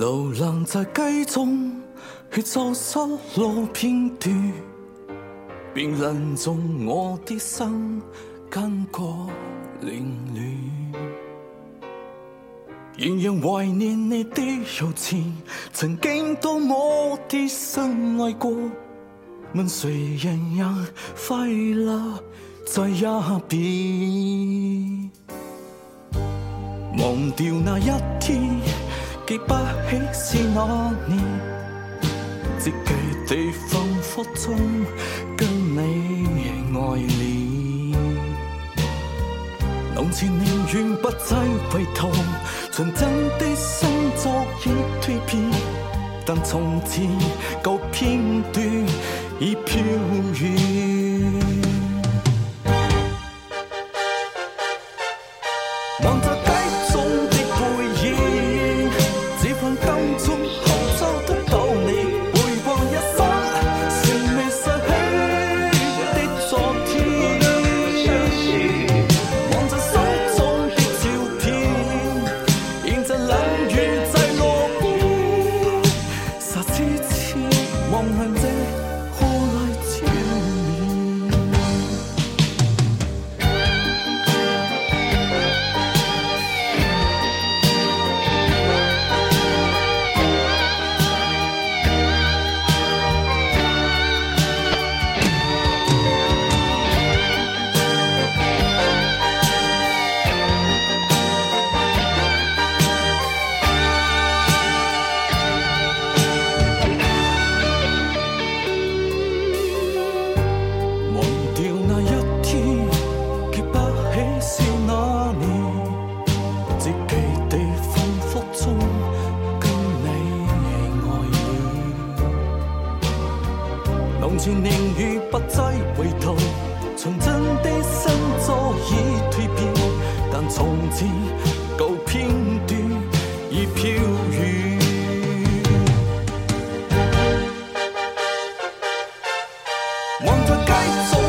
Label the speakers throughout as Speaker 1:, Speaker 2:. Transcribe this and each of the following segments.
Speaker 1: 流浪在街中，去走失路片段，辨认中我的心感觉凌乱。仍然怀念你的柔情，曾经多么的深爱过。问谁人也快乐在一边？忘掉那一天，记不起是哪年，只记地仿佛中跟你爱恋。从前宁愿不再回头，纯真的心早已蜕变，但从前旧片段已飘远。望着街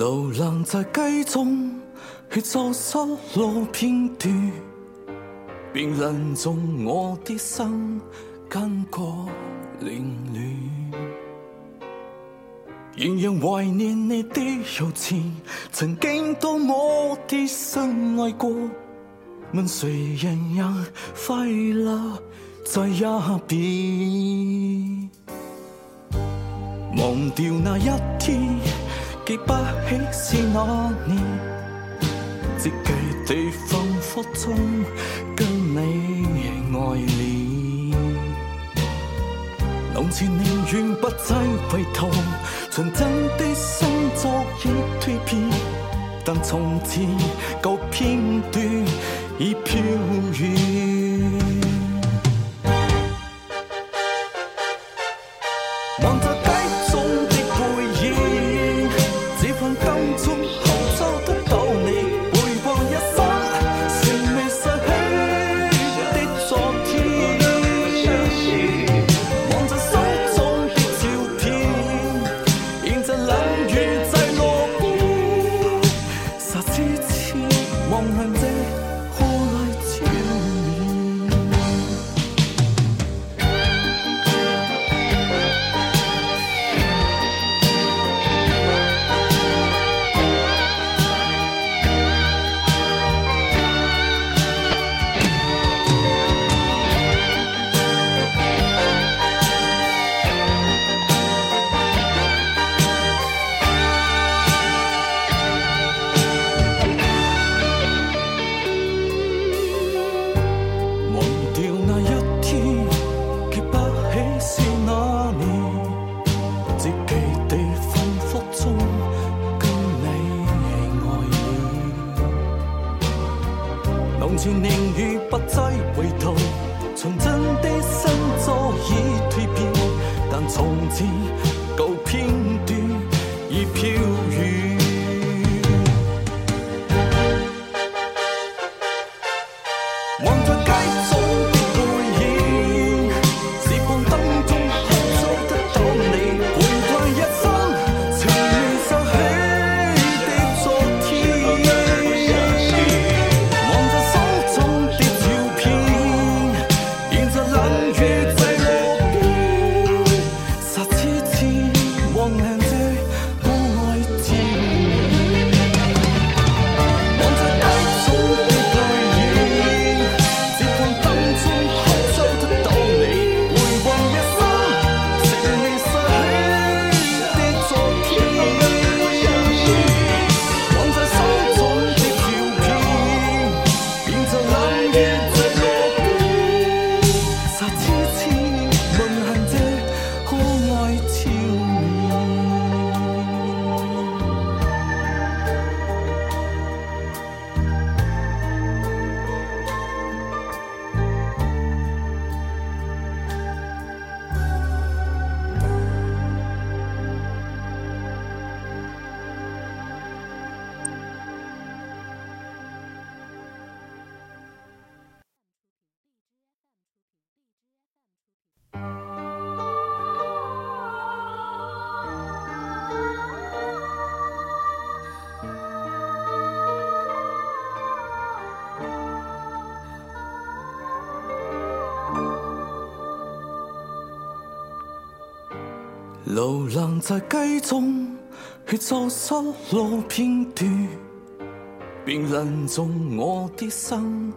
Speaker 1: 流浪在街中，去走失路片段，辨认中我的心感觉凌乱。仍然怀念你的柔情，曾经多么的深爱过。问谁人也快乐在一边？忘掉那一天，记不起是哪年，只记地仿佛中跟你爱恋。从前宁愿不再回头，纯真的心早已蜕变，但从前旧片段已飘远。望着从前宁愿不再回头，纯真的心早已蜕变，但从此旧片段已飘流浪在街中，去找失落片段，冰冷中我的心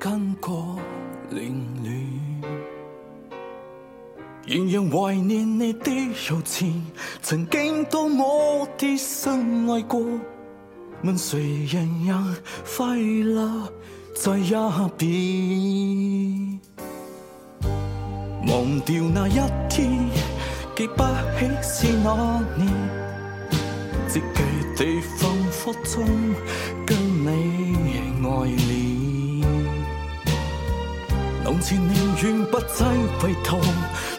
Speaker 1: 感觉凌乱。仍然怀念你的柔情，曾经当我的心爱过。问谁人人快乐在一边？忘掉那一天，记不起是哪年，只记地仿佛中跟你爱恋。从前宁愿不再回头，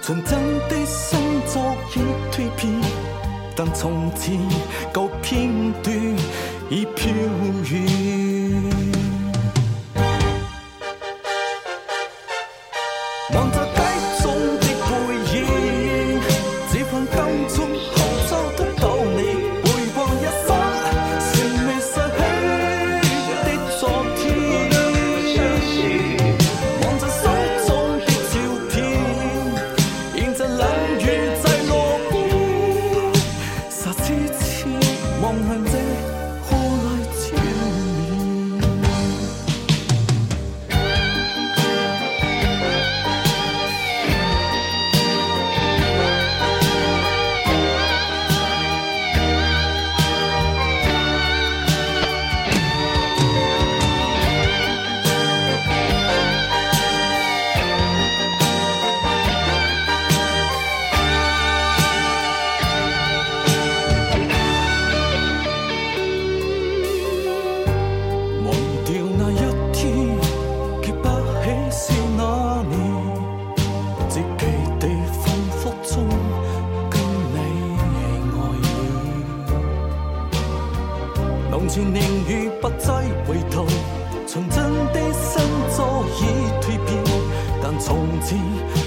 Speaker 1: 纯真的心早已蜕变，但从前旧片段已飘远。从